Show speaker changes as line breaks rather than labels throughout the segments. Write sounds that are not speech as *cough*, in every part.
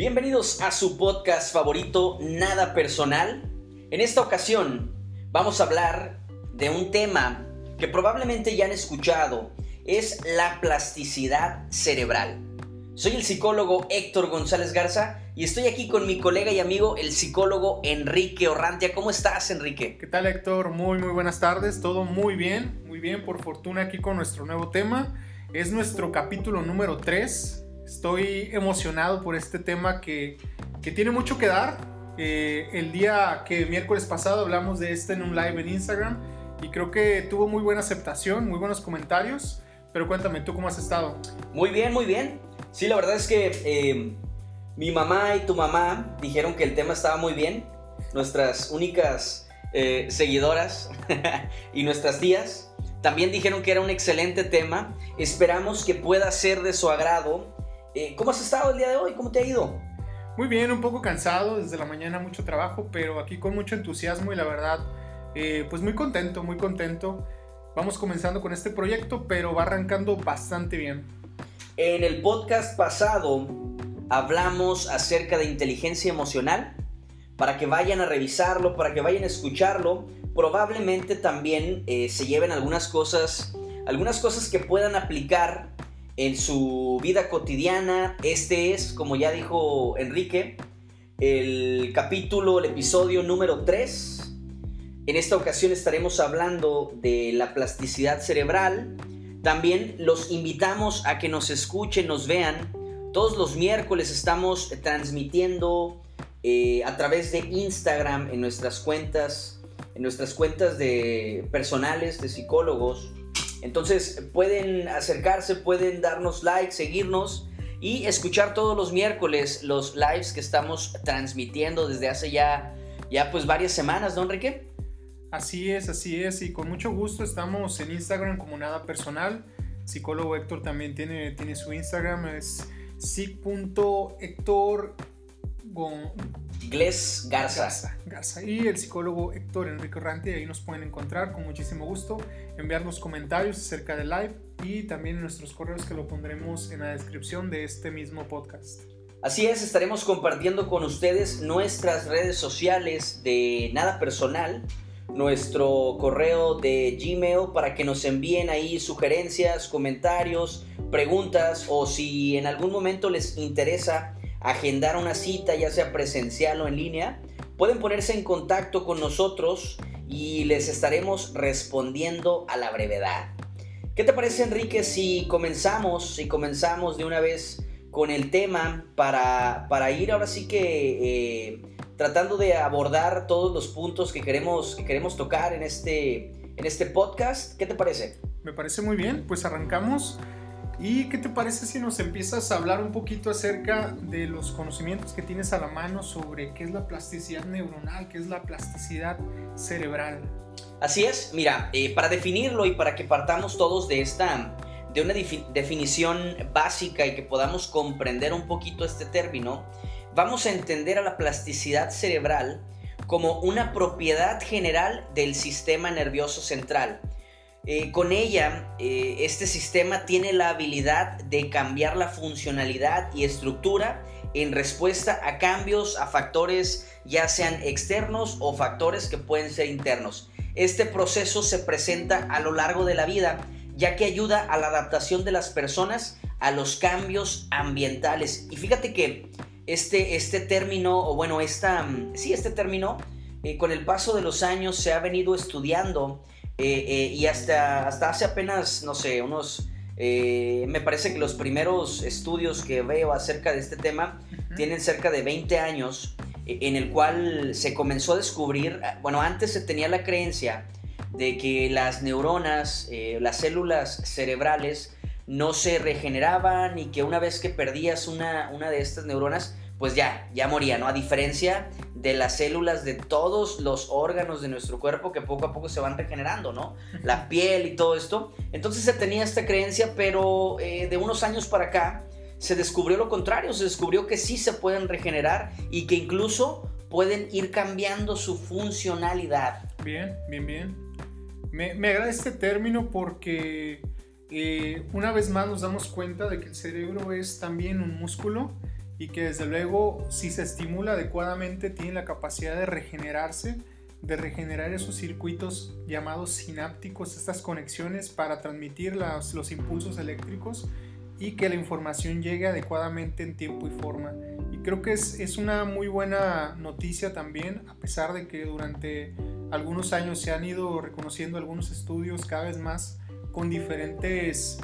Bienvenidos a su podcast favorito, Nada Personal. En esta ocasión vamos a hablar de un tema que probablemente ya han escuchado, es la plasticidad cerebral. Soy el psicólogo Héctor González Garza y estoy aquí con mi colega y amigo, el psicólogo Enrique Orrantia. ¿Cómo estás, Enrique?
¿Qué tal, Héctor? Muy, muy buenas tardes. Todo muy bien, muy bien, por fortuna aquí con nuestro nuevo tema. Es nuestro capítulo número 3. Estoy emocionado por este tema que, que tiene mucho que dar. Eh, el día que miércoles pasado hablamos de este en un live en Instagram y creo que tuvo muy buena aceptación, muy buenos comentarios. Pero cuéntame, ¿tú cómo has estado?
Muy bien, muy bien. Sí, la verdad es que eh, mi mamá y tu mamá dijeron que el tema estaba muy bien. Nuestras únicas eh, seguidoras *laughs* y nuestras tías también dijeron que era un excelente tema. Esperamos que pueda ser de su agrado. Eh, ¿Cómo has estado el día de hoy? ¿Cómo te ha ido?
Muy bien, un poco cansado, desde la mañana mucho trabajo, pero aquí con mucho entusiasmo y la verdad, pues muy contento, muy contento. Vamos comenzando con este proyecto, pero va arrancando bastante bien.
En el podcast pasado hablamos acerca de inteligencia emocional. Para que vayan a revisarlo, para que vayan a escucharlo, probablemente también eh, se lleven algunas cosas, algunas cosas que puedan aplicar en su vida cotidiana. Este es, como ya dijo Enrique, el capítulo, el episodio número 3 en esta ocasión estaremos hablando de la plasticidad cerebral. También los invitamos a que nos escuchen, nos vean. Todos los miércoles estamos transmitiendo eh, a través de Instagram en nuestras cuentas, en nuestras cuentas de personales de psicólogos. Entonces pueden acercarse, pueden darnos like, seguirnos y escuchar todos los miércoles los lives que estamos transmitiendo desde hace ya, ya pues varias semanas, ¿no, Enrique?
Así es, así es, y con mucho gusto estamos en Instagram como nada personal. Psicólogo Héctor también tiene, tiene su Instagram, es psic.héctor
Gles Garza.
Garza. Y el psicólogo Héctor Enrique Ranti, ahí nos pueden encontrar con muchísimo gusto, enviarnos comentarios acerca del live y también nuestros correos que lo pondremos en la descripción de este mismo podcast.
Así es, estaremos compartiendo con ustedes nuestras redes sociales de nada personal nuestro correo de Gmail para que nos envíen ahí sugerencias, comentarios, preguntas o si en algún momento les interesa agendar una cita, ya sea presencial o en línea, pueden ponerse en contacto con nosotros y les estaremos respondiendo a la brevedad. ¿Qué te parece Enrique si comenzamos, si comenzamos de una vez con el tema para, para ir ahora sí que... Eh, tratando de abordar todos los puntos que queremos, que queremos tocar en este, en este podcast. ¿Qué te parece?
Me parece muy bien, pues arrancamos. ¿Y qué te parece si nos empiezas a hablar un poquito acerca de los conocimientos que tienes a la mano sobre qué es la plasticidad neuronal, qué es la plasticidad cerebral?
Así es, mira, eh, para definirlo y para que partamos todos de esta, de una definición básica y que podamos comprender un poquito este término, vamos a entender a la plasticidad cerebral como una propiedad general del sistema nervioso central. Eh, con ella, eh, este sistema tiene la habilidad de cambiar la funcionalidad y estructura en respuesta a cambios, a factores ya sean externos o factores que pueden ser internos. Este proceso se presenta a lo largo de la vida, ya que ayuda a la adaptación de las personas a los cambios ambientales. Y fíjate que este, este término, o bueno, esta, mm, sí, este término, eh, con el paso de los años se ha venido estudiando eh, eh, y hasta, hasta hace apenas, no sé, unos, me parece que los primeros estudios que veo acerca de este tema tienen cerca de 20 años, en el cual se comenzó a descubrir, ah, bueno, antes se tenía la creencia de que las neuronas, las células cerebrales, no se regeneraban y que una vez que perdías una, una de estas neuronas, pues ya, ya moría, ¿no? A diferencia de las células de todos los órganos de nuestro cuerpo que poco a poco se van regenerando, ¿no? La piel y todo esto. Entonces se tenía esta creencia, pero eh, de unos años para acá se descubrió lo contrario, se descubrió que sí se pueden regenerar y que incluso pueden ir cambiando su funcionalidad.
Bien, bien, bien. Me, me agrada este término porque eh, una vez más nos damos cuenta de que el cerebro es también un músculo y que desde luego si se estimula adecuadamente tiene la capacidad de regenerarse, de regenerar esos circuitos llamados sinápticos, estas conexiones para transmitir los impulsos eléctricos y que la información llegue adecuadamente en tiempo y forma. Y creo que es, es una muy buena noticia también, a pesar de que durante algunos años se han ido reconociendo algunos estudios cada vez más con diferentes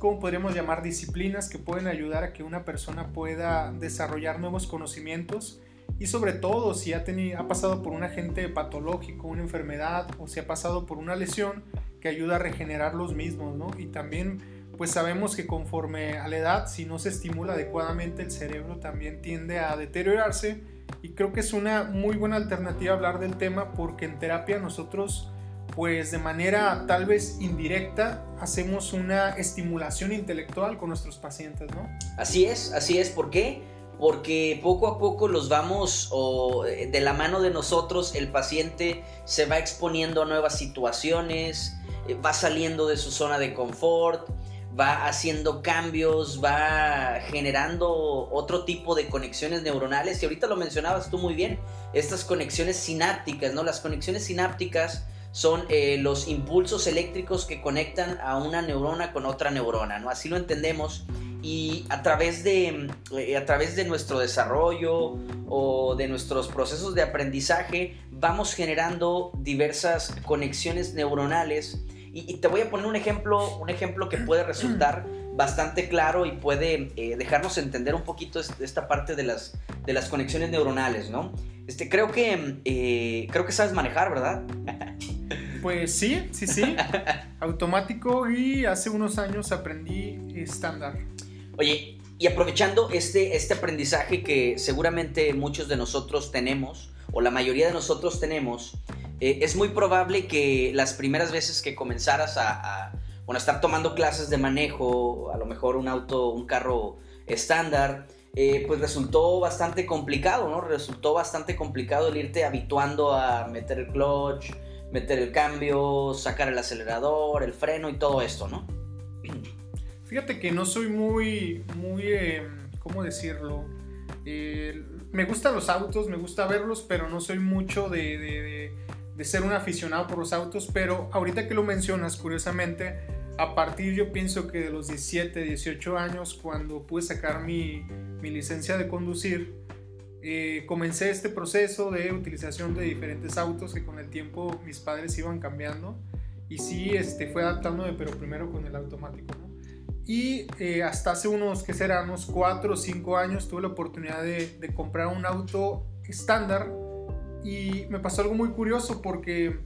¿cómo podríamos llamar? Disciplinas que pueden ayudar a que una persona pueda desarrollar nuevos conocimientos y sobre todo si ha, ha pasado por un agente patológico, una enfermedad o si ha pasado por una lesión que ayuda a regenerar los mismos, ¿no? Y también pues sabemos que conforme a la edad, si no se estimula adecuadamente el cerebro también tiende a deteriorarse y creo que es una muy buena alternativa hablar del tema porque en terapia nosotros pues de manera tal vez indirecta hacemos una estimulación intelectual con nuestros pacientes, ¿no?
Así es, así es. ¿Por qué? Porque poco a poco los vamos, o eh, de la mano de nosotros, el paciente se va exponiendo a nuevas situaciones, eh, va saliendo de su zona de confort, va haciendo cambios, va generando otro tipo de conexiones neuronales. Y ahorita lo mencionabas tú muy bien, estas conexiones sinápticas, ¿no? Las conexiones sinápticas son eh, los impulsos eléctricos que conectan a una neurona con otra neurona, ¿no? Así lo entendemos y a través de, eh, a través de nuestro desarrollo o de nuestros procesos de aprendizaje vamos generando diversas conexiones neuronales y, te voy a poner un ejemplo, un ejemplo que puede resultar *clears throat* bastante claro y puede eh, dejarnos entender un poquito esta parte de las, de las conexiones neuronales, ¿no? Este, creo que, creo que sabes manejar, ¿verdad? *laughs*
Pues sí, sí, sí. *laughs* Automático y hace unos años aprendí estándar.
Oye, y aprovechando este, este aprendizaje que seguramente muchos de nosotros tenemos, o la mayoría de nosotros tenemos, eh, es muy probable que las primeras veces que comenzaras a, bueno, estar tomando clases de manejo, a lo mejor un auto, un carro estándar, eh, pues resultó bastante complicado, ¿no? Resultó bastante complicado el irte habituando a meter el clutch, meter el cambio, sacar el acelerador, el freno y todo esto, ¿no?
Fíjate que no soy muy, muy, eh, ¿cómo decirlo? Eh, me gustan los autos, me gusta verlos, pero no soy mucho de, de, ser un aficionado por los autos. Pero ahorita que lo mencionas, curiosamente, a partir yo pienso que de los 17, 18 años, cuando pude sacar mi, mi licencia de conducir, eh, comencé este proceso de utilización de diferentes autos que con el tiempo mis padres iban cambiando y sí este, fue adaptándome, pero primero con el automático. ¿no? Y eh, hasta hace unos, que serán unos 4 o 5 años, tuve la oportunidad de, de, comprar un auto estándar y me pasó algo muy curioso porque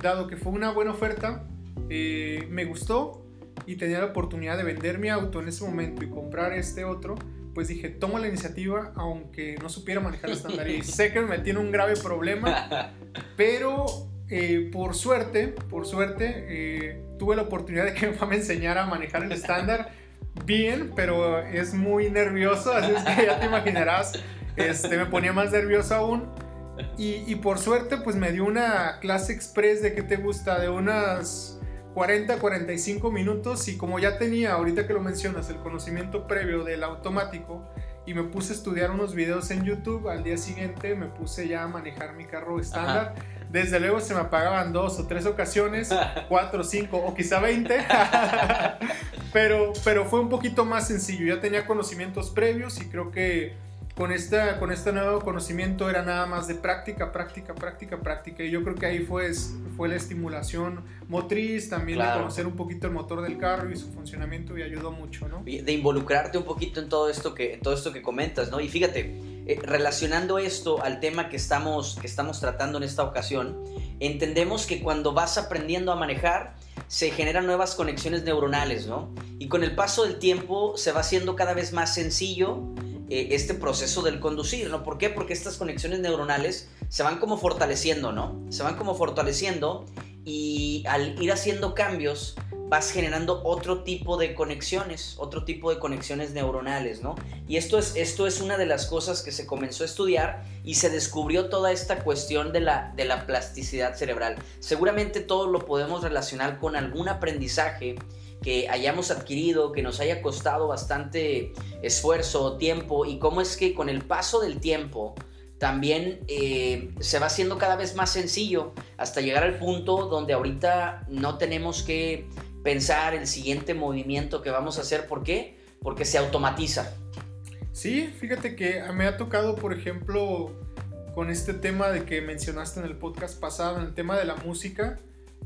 dado que fue una buena oferta, eh, me gustó y tenía la oportunidad de vender mi auto en ese momento y comprar este otro pues dije, tomo la iniciativa aunque no supiera manejar estándar. Y sé que me en un grave problema, pero eh, por suerte, por suerte, eh, tuve la oportunidad de que mi mamá me enseñara a manejar el estándar bien, pero es muy nervioso, así es que ya te imaginarás, este, me ponía más nervioso aún. Y, y por suerte, pues me dio una clase express de qué te gusta, de unas 40, 45 minutos y como ya tenía, ahorita que lo mencionas, el conocimiento previo del automático y me puse a estudiar unos videos en YouTube, al día siguiente me puse ya a manejar mi carro estándar. Desde luego se me apagaban dos o tres ocasiones, *laughs* cuatro, cinco o quizá veinte, *laughs* pero, pero fue un poquito más sencillo, ya tenía conocimientos previos y creo que con, esta, con este nuevo conocimiento era nada más de práctica, práctica, práctica, práctica. Y yo creo que ahí fue, fue la estimulación motriz, también de conocer un poquito el motor del carro y su funcionamiento y ayudó mucho, ¿no?
De involucrarte un poquito en todo esto que, todo esto que comentas, ¿no? Y fíjate, eh, relacionando esto al tema que estamos, que estamos tratando en esta ocasión, entendemos que cuando vas aprendiendo a manejar, se generan nuevas conexiones neuronales, ¿no? Y con el paso del tiempo se va haciendo cada vez más sencillo eh, este proceso del conducir, ¿no? ¿Por qué? Porque estas conexiones neuronales se van como fortaleciendo, ¿no? Se van como fortaleciendo y al ir haciendo cambios vas generando otro tipo de conexiones, otro tipo de conexiones neuronales, ¿no? Y esto es, esto es una de las cosas que se comenzó a estudiar y se descubrió toda esta cuestión de la, de la plasticidad cerebral. Seguramente todo lo podemos relacionar con algún aprendizaje que hayamos adquirido, que nos haya costado bastante esfuerzo, tiempo, y cómo es que con el paso del tiempo también eh, se va haciendo cada vez más sencillo hasta llegar al punto donde ahorita no tenemos que pensar el siguiente movimiento que vamos a hacer. ¿Por qué? Porque se automatiza.
Sí, fíjate que me ha tocado, por ejemplo, con este tema de que mencionaste en el podcast pasado, en el tema de la música.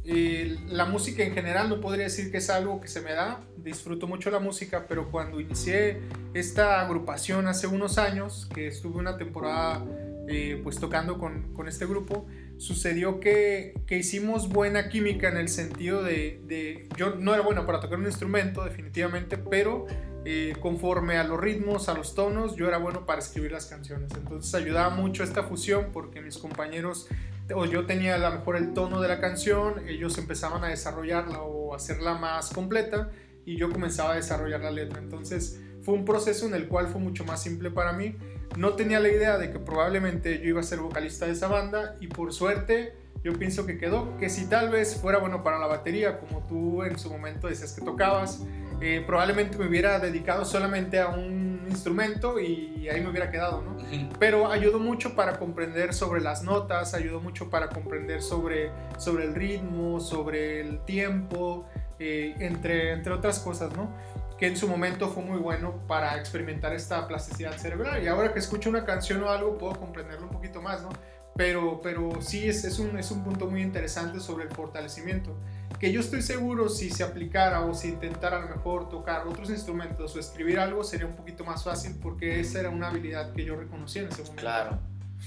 Eh, la música en general no podría decir que es algo que se me da, disfruto mucho la música, pero cuando inicié esta agrupación hace unos años, que estuve una temporada eh, pues tocando con, con, este grupo, sucedió que, que, hicimos buena química en el sentido de, de, yo no era bueno para tocar un instrumento definitivamente, pero eh, conforme a los ritmos, a los tonos, yo era bueno para escribir las canciones. Entonces ayudaba mucho esta fusión porque mis compañeros, o yo tenía a lo mejor el tono de la canción, ellos empezaban a desarrollarla o hacerla más completa y yo comenzaba a desarrollar la letra. Entonces fue un proceso en el cual fue mucho más simple para mí. No tenía la idea de que probablemente yo iba a ser vocalista de esa banda y por suerte yo pienso que quedó, que si tal vez fuera bueno para la batería, como tú en su momento decías que tocabas, eh, probablemente me hubiera dedicado solamente a un instrumento y ahí me hubiera quedado, ¿no? Pero ayudó mucho para comprender sobre las notas, ayudó mucho para comprender sobre, sobre el ritmo, sobre el tiempo, eh, entre, entre otras cosas, ¿no? Que en su momento fue muy bueno para experimentar esta plasticidad cerebral. Y ahora que escucho una canción o algo, puedo comprenderlo un poquito más, ¿no? Pero, pero sí es, es, un, es un punto muy interesante sobre el fortalecimiento que yo estoy seguro si se aplicara o si intentara a lo mejor tocar otros instrumentos o escribir algo sería un poquito más fácil porque esa era una habilidad que yo reconocía en ese momento.
Claro,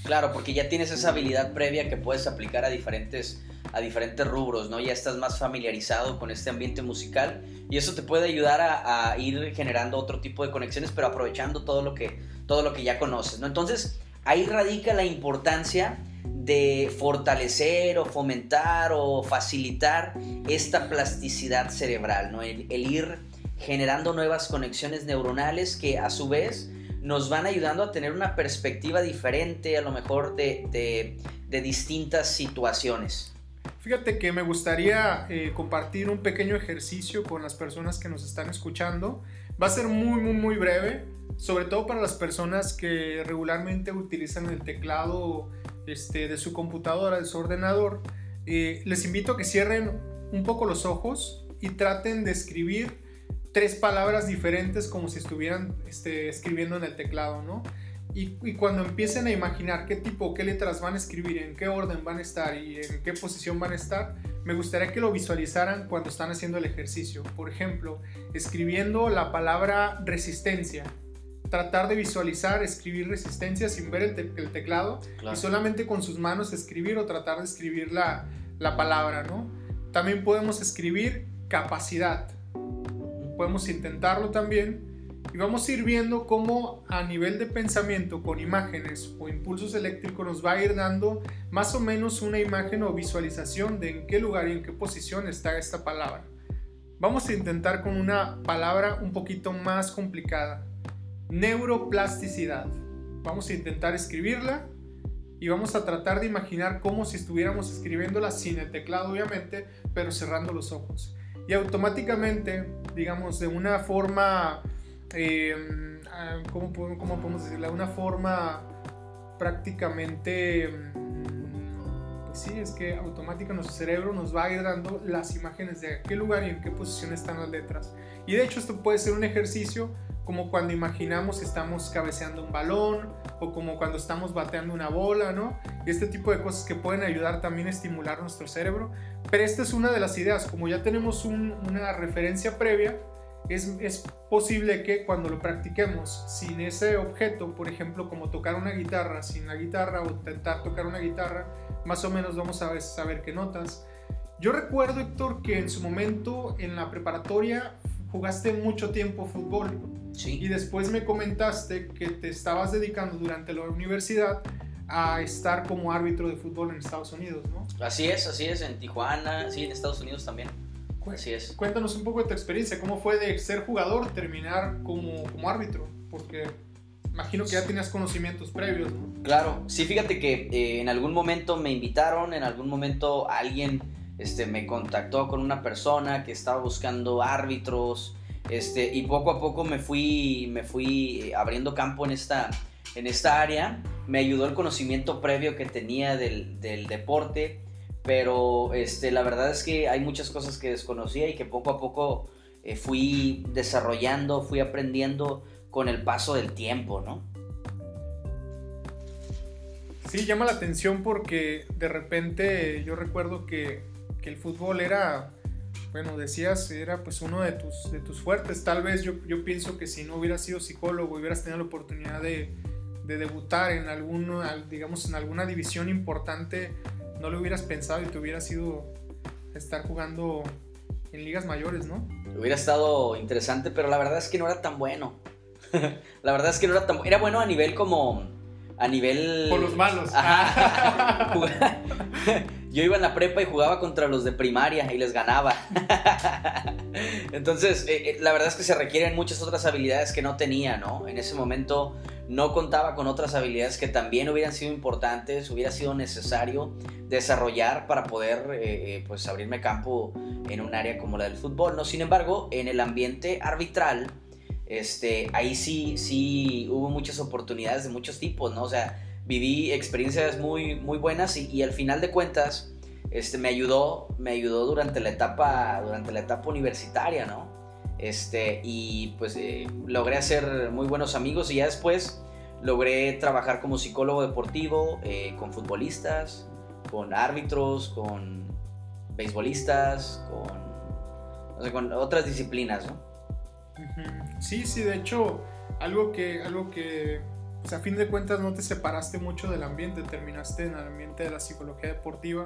claro, porque ya tienes esa habilidad previa que puedes aplicar a diferentes, a diferentes rubros, ¿no? Ya estás más familiarizado con este ambiente musical y eso te puede ayudar a, a ir generando otro tipo de conexiones, pero aprovechando todo lo que, todo lo que ya conoces, ¿no? Entonces, ahí radica la importancia de fortalecer o fomentar o facilitar esta plasticidad cerebral, ¿no? el, ir generando nuevas conexiones neuronales que a su vez nos van ayudando a tener una perspectiva diferente a lo mejor de, distintas situaciones.
Fíjate que me gustaría eh, compartir un pequeño ejercicio con las personas que nos están escuchando. Va a ser muy, muy, muy breve, sobre todo para las personas que regularmente utilizan el teclado este, de su computadora, de su ordenador, eh, les invito a que cierren un poco los ojos y traten de escribir tres palabras diferentes como si estuvieran este, escribiendo en el teclado, ¿no? Y, y, cuando empiecen a imaginar qué tipo, qué letras van a escribir, en qué orden van a estar y en qué posición van a estar, me gustaría que lo visualizaran cuando están haciendo el ejercicio. Por ejemplo, escribiendo la palabra resistencia tratar de visualizar, escribir resistencia sin ver el, teclado y solamente con sus manos escribir o tratar de escribir la, la palabra, ¿no? También podemos escribir capacidad. Podemos intentarlo también y vamos a ir viendo cómo a nivel de pensamiento con imágenes o impulsos eléctricos nos va a ir dando más o menos una imagen o visualización de en qué lugar y en qué posición está esta palabra. Vamos a intentar con una palabra un poquito más complicada neuroplasticidad. Vamos a intentar escribirla y vamos a tratar de imaginar como si estuviéramos escribiéndola sin el teclado, obviamente, pero cerrando los ojos. Y automáticamente, digamos, de una forma, ah, ¿cómo, ¿cómo, podemos decirla? De una forma prácticamente, em, pues sí, es que automáticamente nuestro cerebro nos va a ir las imágenes de qué lugar y en qué posición están las letras. Y de hecho esto puede ser un ejercicio como cuando imaginamos que estamos cabeceando un balón o como cuando estamos bateando una bola, ¿no? Y este tipo de cosas que pueden ayudar también a estimular nuestro cerebro. Pero esta es una de las ideas, como ya tenemos una referencia previa, es, es, posible que cuando lo practiquemos sin ese objeto, por ejemplo, como tocar una guitarra, sin la guitarra o intentar tocar una guitarra, más o menos vamos a saber qué notas. Yo recuerdo, Héctor, que en su momento en la preparatoria jugaste mucho tiempo fútbol.
Sí.
Y después me comentaste que te estabas dedicando durante la universidad a estar como árbitro de fútbol en Estados Unidos, ¿no?
Así es, así es, en Tijuana, sí, en Estados Unidos también. Así es.
Cuéntanos un poco de tu experiencia, cómo fue de ser jugador terminar como, como árbitro, porque imagino que ya tenías conocimientos previos, ¿no?
Claro, sí, fíjate que eh, en algún momento me invitaron, en algún momento alguien este, me contactó con una persona que estaba buscando árbitros, este, y poco a poco me fui, me fui abriendo campo en esta, en esta área. Me ayudó el conocimiento previo que tenía del, del deporte, pero este, la verdad es que hay muchas cosas que desconocía y que poco a poco eh, fui desarrollando, fui aprendiendo con el paso del tiempo, ¿no?
Sí, llama la atención porque de repente yo recuerdo que, que el fútbol era bueno, decías, era pues uno de tus, de tus fuertes. Tal vez yo, yo pienso que si no hubieras sido psicólogo, hubieras tenido la oportunidad de, de debutar en alguno, digamos, en alguna división importante, no lo hubieras pensado y te hubieras ido a estar jugando en ligas mayores, ¿no?
Hubiera estado interesante, pero la verdad es que no era tan bueno. *laughs* la verdad es que no era tan Era bueno a nivel como... A nivel...
Por los malos. *laughs*
yo iba en la prepa y jugaba contra los de primaria y les ganaba. *laughs* Entonces, eh, eh, la verdad es que se requieren muchas otras habilidades que no tenía, ¿no? En ese momento no contaba con otras habilidades que también hubieran sido importantes, hubiera sido necesario desarrollar para poder, eh, pues, abrirme campo en un área como la del fútbol, ¿no? Sin embargo, en el ambiente arbitral, este, ahí sí, sí hubo muchas oportunidades de muchos tipos, ¿no? O sea, viví experiencias muy, muy buenas y, al final de cuentas este, me, ayudó, me ayudó durante la etapa, durante la etapa universitaria, ¿no? Este, y pues eh, logré hacer muy buenos amigos y ya después logré trabajar como psicólogo deportivo eh, con futbolistas, con árbitros, con beisbolistas, con, con otras disciplinas, ¿no?
Sí, sí, de hecho, algo que, algo que pues a fin de cuentas no te separaste mucho del ambiente, terminaste en el ambiente de la psicología deportiva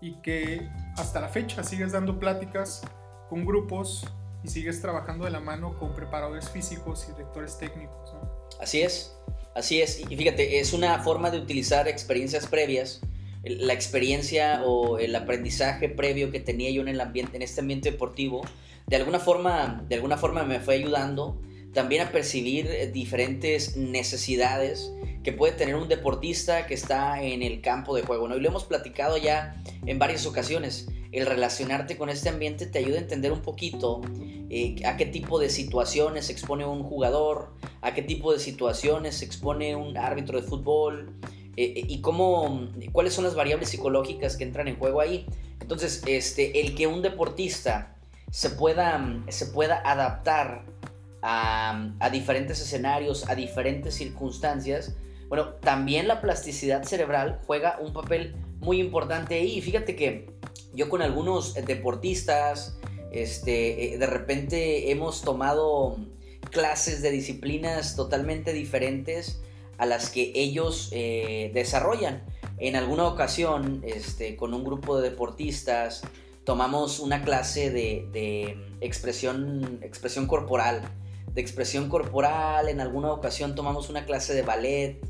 y que hasta la fecha sigues dando pláticas con grupos y sigues trabajando de la mano con preparadores físicos y directores técnicos.
Así es, así es. Y fíjate, es una forma de utilizar experiencias previas, la experiencia o el aprendizaje previo que tenía yo en el ambiente, en este ambiente deportivo, de alguna forma, de alguna forma me fue ayudando también a percibir eh, diferentes necesidades que puede tener un deportista que está en el campo de juego, ¿no? Y lo hemos platicado ya en varias ocasiones. El relacionarte con este ambiente te ayuda a entender un poquito eh, a qué tipo de situaciones se expone un jugador, a qué tipo de situaciones se expone un árbitro de fútbol eh, y cómo, cuáles son las variables psicológicas que entran en juego ahí. Entonces, este, el que un deportista se pueda, se pueda adaptar a, diferentes escenarios, a diferentes circunstancias, bueno, también la plasticidad cerebral juega un papel muy importante ahí. Fíjate que yo con algunos deportistas, este, eh, de repente hemos tomado clases de disciplinas totalmente diferentes a las que ellos eh, desarrollan. En alguna ocasión, este, con un grupo de deportistas, tomamos una clase de, de expresión, expresión corporal de expresión corporal, en alguna ocasión tomamos una clase de ballet,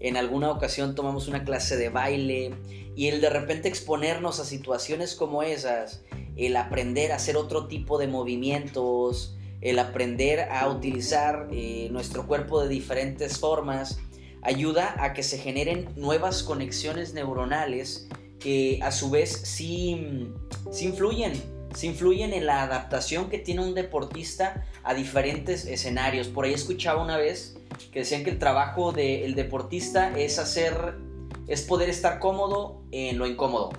en alguna ocasión tomamos una clase de baile y el de repente exponernos a situaciones como esas, el aprender a hacer otro tipo de movimientos, el aprender a utilizar eh, nuestro cuerpo de diferentes formas, ayuda a que se generen nuevas conexiones neuronales que a su vez sí, sí influyen se influyen en la adaptación que tiene un deportista a diferentes escenarios. Por ahí escuchaba una vez que decían que el trabajo del deportista es hacer, es poder estar cómodo en lo incómodo.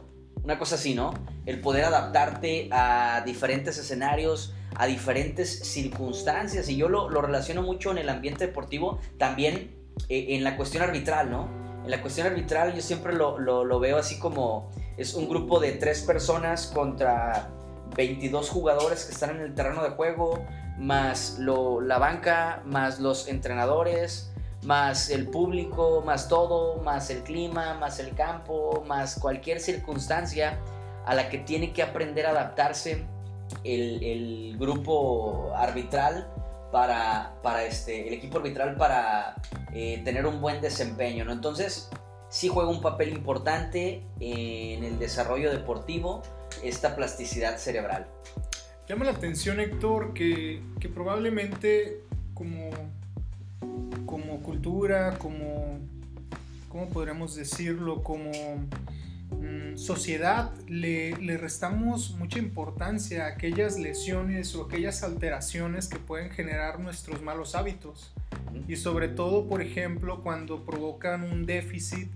Una cosa así, ¿no? El poder adaptarte a diferentes escenarios, a diferentes circunstancias. Y yo lo, relaciono mucho en el ambiente deportivo, también eh, en la cuestión arbitral, ¿no? En la cuestión arbitral yo siempre lo, lo veo así como es un grupo de tres personas contra 22 jugadores que están en el terreno de juego, más la banca, más los entrenadores, más el público, más todo, más el clima, más el campo, más cualquier circunstancia a la que tiene que aprender a adaptarse el, grupo arbitral para, para, este, el equipo arbitral para eh, tener un buen desempeño, ¿no? Entonces, sí juega un papel importante en el desarrollo deportivo esta plasticidad cerebral.
Llama la atención, Héctor, que, probablemente como, como cultura, como, ¿cómo podríamos decirlo? Como mm, sociedad le, le, restamos mucha importancia a aquellas lesiones o aquellas alteraciones que pueden generar nuestros malos hábitos. Y sobre todo, por ejemplo, cuando provocan un déficit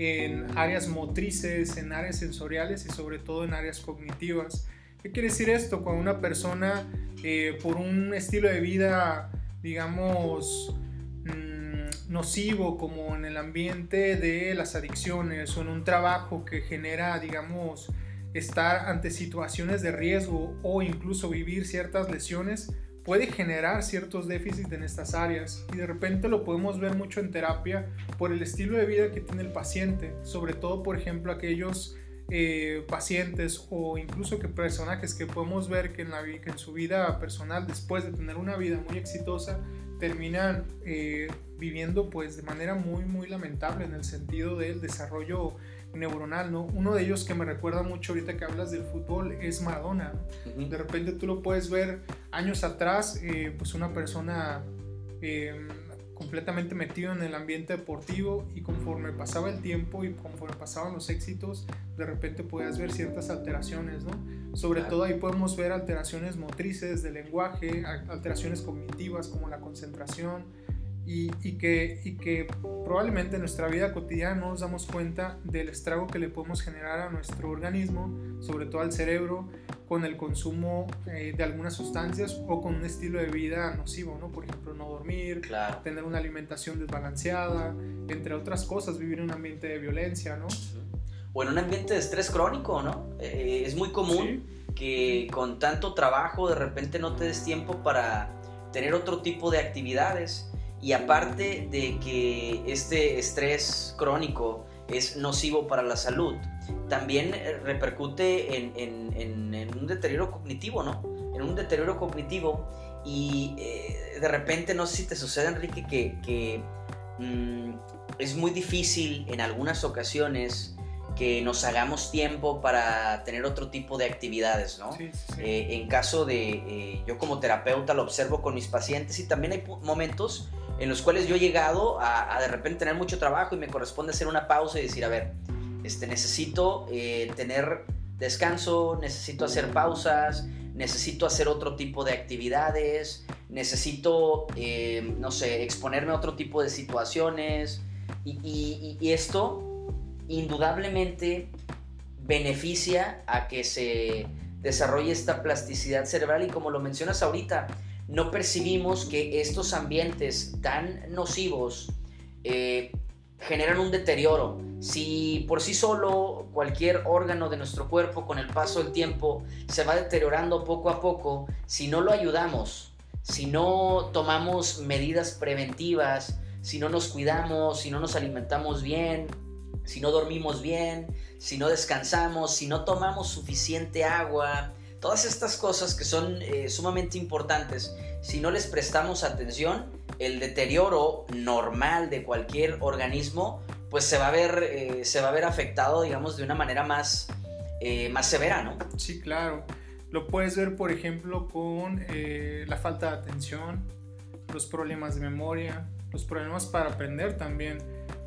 en áreas motrices, en áreas sensoriales y sobre todo en áreas cognitivas. ¿Qué quiere decir esto? Cuando una persona eh, por un estilo de vida, digamos, mm, nocivo como en el ambiente de las adicciones o en un trabajo que genera, digamos, estar ante situaciones de riesgo o incluso vivir ciertas lesiones, puede generar ciertos déficits en estas áreas y de repente lo podemos ver mucho en terapia por el estilo de vida que tiene el paciente, sobre todo por ejemplo aquellos eh, pacientes o incluso que personajes que podemos ver que en, la, que en su vida personal después de tener una vida muy exitosa terminan eh, viviendo pues de manera muy muy lamentable en el sentido del desarrollo neuronal, ¿no? Uno de ellos que me recuerda mucho ahorita que hablas del fútbol es Maradona. De repente tú lo puedes ver años atrás, eh, pues una persona em, completamente metido en el ambiente deportivo y conforme pasaba el tiempo y conforme pasaban los éxitos, de repente podías ver ciertas alteraciones, ¿no? Sobre todo ahí podemos ver alteraciones motrices del lenguaje, alteraciones cognitivas como la concentración, y, que, y que probablemente en nuestra vida cotidiana no nos damos cuenta del estrago que le podemos generar a nuestro organismo, sobre todo al cerebro, con el consumo eh, de algunas sustancias o con un estilo de vida nocivo, ¿no? Por ejemplo, no dormir, tener una alimentación desbalanceada, entre otras cosas, vivir en un ambiente de violencia, ¿no?
O en un ambiente de estrés crónico, ¿no? Eh, es muy común que con tanto trabajo de repente no te des tiempo para tener otro tipo de actividades y aparte de que este estrés crónico es nocivo para la salud, también eh, repercute en, un deterioro cognitivo, ¿no? En un deterioro cognitivo y eh, de repente, no sé si te sucede, Enrique, que, mm, es muy difícil en algunas ocasiones que nos hagamos tiempo para tener otro tipo de actividades, ¿no? Eh, en caso de, yo como terapeuta lo observo con mis pacientes y también hay momentos en los cuales yo he llegado a, de repente tener mucho trabajo y me corresponde hacer una pausa y decir, a ver, este, necesito eh, tener descanso, necesito hacer pausas, necesito hacer otro tipo de actividades, necesito, eh, no sé, exponerme a otro tipo de situaciones. Y, y esto indudablemente beneficia a que se desarrolle esta plasticidad cerebral y como lo mencionas ahorita, no percibimos que estos ambientes tan nocivos eh, generan un deterioro. Si por sí solo cualquier órgano de nuestro cuerpo con el paso del tiempo se va deteriorando poco a poco, si no lo ayudamos, si no tomamos medidas preventivas, si no nos cuidamos, si no nos alimentamos bien, si no dormimos bien, si no descansamos, si no tomamos suficiente agua, Todas estas cosas que son eh, sumamente importantes, si no les prestamos atención, el deterioro normal de cualquier organismo, pues se va a ver, eh, se va a ver afectado, digamos, de una manera más, eh, más severa, ¿no?
Sí, claro. Lo puedes ver, por ejemplo, con la falta de atención, los problemas de memoria, los problemas para aprender también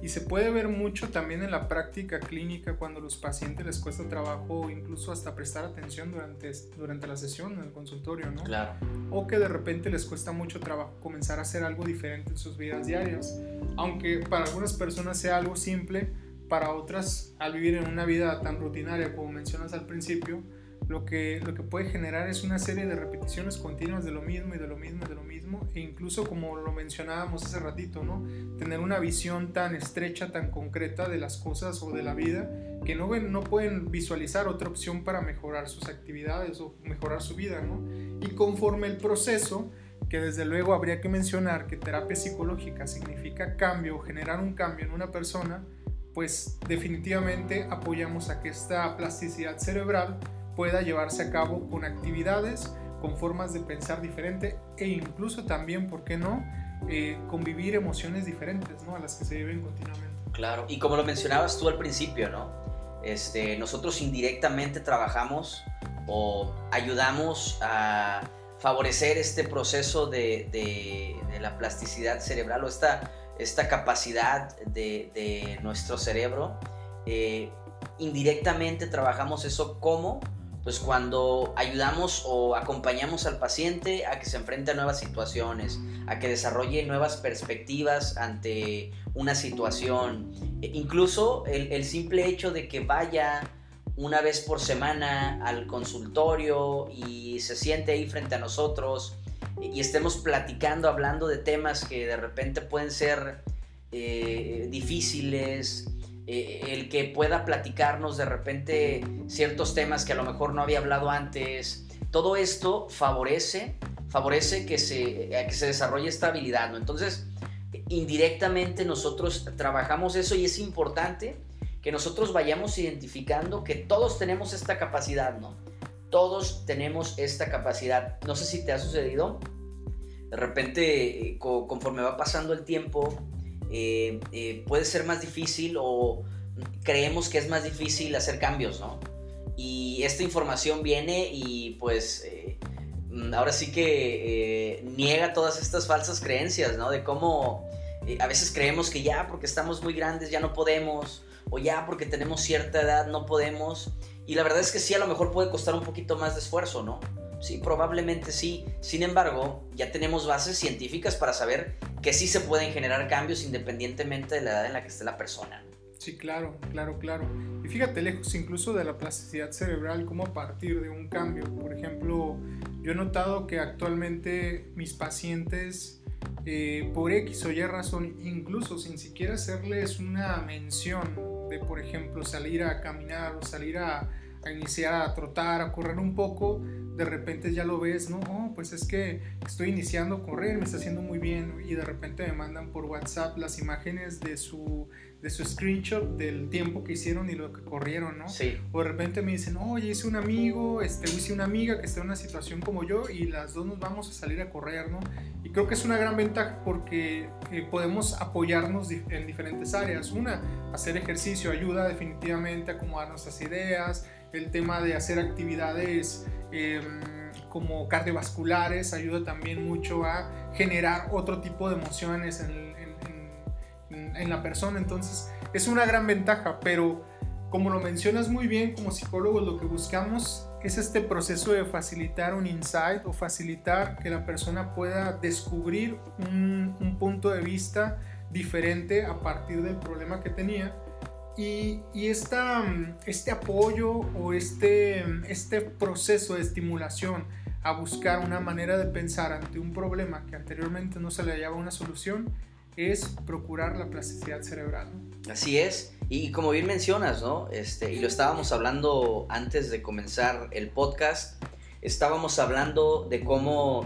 y se puede ver mucho también en la práctica clínica cuando a los pacientes les cuesta trabajo incluso hasta prestar atención durante, durante la sesión en el consultorio, ¿no?
Claro.
O que de repente les cuesta mucho trabajo comenzar a hacer algo diferente en sus vidas diarias. Aunque para algunas personas sea algo simple, para otras al vivir en una vida tan rutinaria como mencionas al principio, lo que, lo que puede generar es una serie de repeticiones continuas de lo mismo y de lo mismo y de lo mismo, e incluso como lo mencionábamos hace ratito, ¿no? Tener una visión tan estrecha, tan concreta de las cosas o de la vida, que no, ven, no pueden visualizar otra opción para mejorar sus actividades o mejorar su vida, ¿no? Y conforme el proceso, que desde luego habría que mencionar que terapia psicológica significa cambio, generar un cambio en una persona, pues definitivamente apoyamos a que esta plasticidad cerebral pueda llevarse a cabo con actividades, con formas de pensar diferente e incluso también, ¿por qué no?, eh, convivir emociones diferentes, ¿no?, a las que se viven continuamente.
Claro, y como lo mencionabas tú al principio, ¿no? Este, nosotros indirectamente trabajamos o ayudamos a favorecer este proceso de, de, la plasticidad cerebral o esta, esta capacidad de, de nuestro cerebro. Eh, indirectamente trabajamos eso como pues cuando ayudamos o acompañamos al paciente a que se enfrente a nuevas situaciones, a que desarrolle nuevas perspectivas ante una situación, e incluso el, simple hecho de que vaya una vez por semana al consultorio y se siente ahí frente a nosotros y estemos platicando, hablando de temas que de repente pueden ser eh, difíciles, eh, el que pueda platicarnos de repente ciertos temas que a lo mejor no había hablado antes, todo esto favorece, favorece que se, que se desarrolle esta habilidad, ¿no? Entonces, indirectamente nosotros trabajamos eso y es importante que nosotros vayamos identificando que todos tenemos esta capacidad, ¿no? Todos tenemos esta capacidad. No sé si te ha sucedido. De repente, eh, conforme va pasando el tiempo, eh, eh, puede ser más difícil o creemos que es más difícil hacer cambios, ¿no? Y esta información viene y pues eh, ahora sí que niega todas estas falsas creencias, ¿no? De cómo a veces creemos que ya porque estamos muy grandes ya no podemos, o ya porque tenemos cierta edad no podemos. Y la verdad es que sí, a lo mejor puede costar un poquito más de esfuerzo, ¿no? Sí, probablemente sí. Sin embargo, ya tenemos bases científicas para saber que sí se pueden generar cambios independientemente de la edad en la que esté la persona.
Sí, claro, claro, claro. Y fíjate, lejos incluso de la plasticidad cerebral, como a partir de un cambio. Por ejemplo, yo he notado que actualmente mis pacientes, eh, por X o Y razón, incluso sin siquiera hacerles una mención de, por ejemplo, salir a caminar o salir a, a iniciar a trotar, a correr un poco, de repente ya lo ves, ¿no? Oh, pues es que estoy iniciando a correr, me está haciendo muy bien y de repente me mandan por WhatsApp las imágenes de su, de su screenshot del tiempo que hicieron y lo que corrieron, ¿no?
Sí.
O de repente me dicen, oye, hice un amigo, este, hice una amiga que está en una situación como yo y las dos nos vamos a salir a correr, ¿no? Y creo que es una gran ventaja porque eh, podemos apoyarnos en diferentes áreas. Una, hacer ejercicio ayuda definitivamente a acomodar nuestras ideas, el tema de hacer actividades em, como cardiovasculares ayuda también mucho a generar otro tipo de emociones en, la persona. Entonces es una gran ventaja, pero como lo mencionas muy bien, como psicólogos lo que buscamos es este proceso de facilitar un insight o facilitar que la persona pueda descubrir un punto de vista diferente a partir del problema que tenía y, este apoyo o este, este proceso de estimulación a buscar una manera de pensar ante un problema que anteriormente no se le hallaba una solución es procurar la plasticidad cerebral.
Así es, y como bien mencionas, ¿no? Este, y lo estábamos hablando antes de comenzar el podcast, estábamos hablando de cómo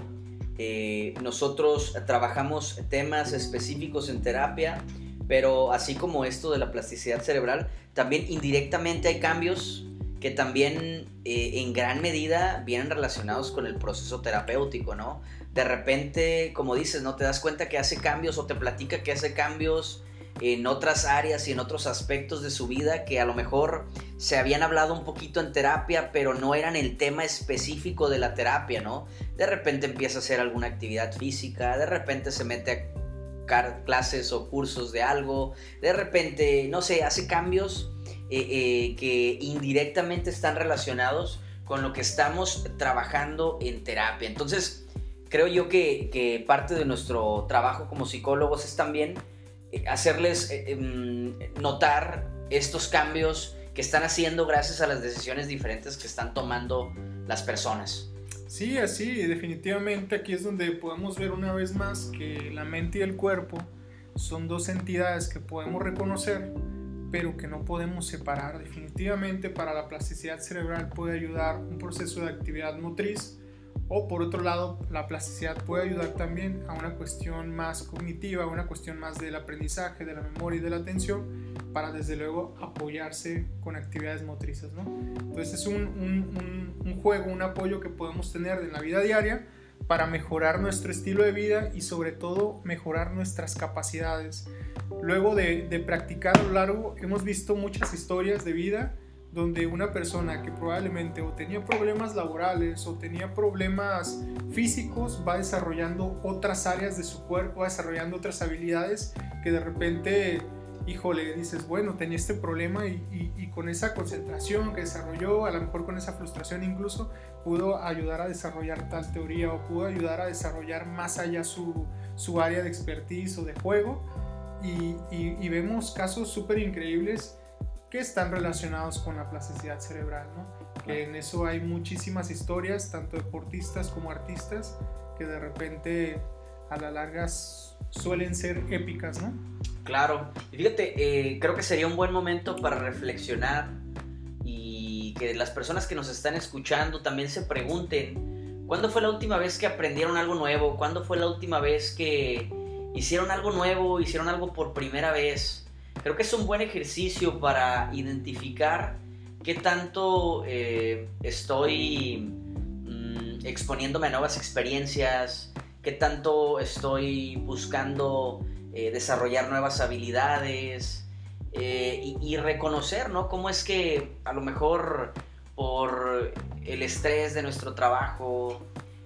eh, nosotros trabajamos temas específicos en terapia pero así como esto de la plasticidad cerebral, también indirectamente hay cambios que también eh, en gran medida vienen relacionados con el proceso terapéutico, ¿no? De repente, como dices, ¿no? Te das cuenta que hace cambios o te platica que hace cambios en otras áreas y en otros aspectos de su vida que a lo mejor se habían hablado un poquito en terapia, pero no eran el tema específico de la terapia, ¿no? De repente empieza a hacer alguna actividad física, de repente se mete a clases o cursos de algo, de repente, no sé, hace cambios eh, eh, que indirectamente están relacionados con lo que estamos trabajando en terapia. Entonces, creo yo que, parte de nuestro trabajo como psicólogos es también eh, hacerles em, notar estos cambios que están haciendo gracias a las decisiones diferentes que están tomando las personas.
Sí, así, definitivamente aquí es donde podemos ver una vez más que la mente y el cuerpo son dos entidades que podemos reconocer, pero que no podemos separar. Definitivamente para la plasticidad cerebral puede ayudar un proceso de actividad motriz o por otro lado la plasticidad puede ayudar también a una cuestión más cognitiva, una cuestión más del aprendizaje, de la memoria y de la atención para desde luego apoyarse con actividades motrices. ¿no? Entonces es un, un, un, juego, un apoyo que podemos tener en la vida diaria para mejorar nuestro estilo de vida y sobre todo mejorar nuestras capacidades. Luego de, de practicar a lo largo hemos visto muchas historias de vida donde una persona que probablemente o tenía problemas laborales o tenía problemas físicos va desarrollando otras áreas de su cuerpo, va desarrollando otras habilidades que de repente híjole, dices, bueno, tenía este problema y, con esa concentración que desarrolló, a lo mejor con esa frustración incluso, pudo ayudar a desarrollar tal teoría o pudo ayudar a desarrollar más allá su, su área de expertise o de juego. Y, y vemos casos súper increíbles que están relacionados con la plasticidad cerebral, ¿no? Que en eso hay muchísimas historias, tanto deportistas como artistas, que de repente a la larga suelen ser épicas, ¿no?
Claro, y fíjate, eh, creo que sería un buen momento para reflexionar y que las personas que nos están escuchando también se pregunten, ¿cuándo fue la última vez que aprendieron algo nuevo? ¿Cuándo fue la última vez que hicieron algo nuevo, hicieron algo por primera vez? Creo que es un buen ejercicio para identificar qué tanto eh, estoy mm, exponiéndome a nuevas experiencias, qué tanto estoy buscando eh, desarrollar nuevas habilidades eh, y, reconocer, ¿no? Cómo es que a lo mejor por el estrés de nuestro trabajo,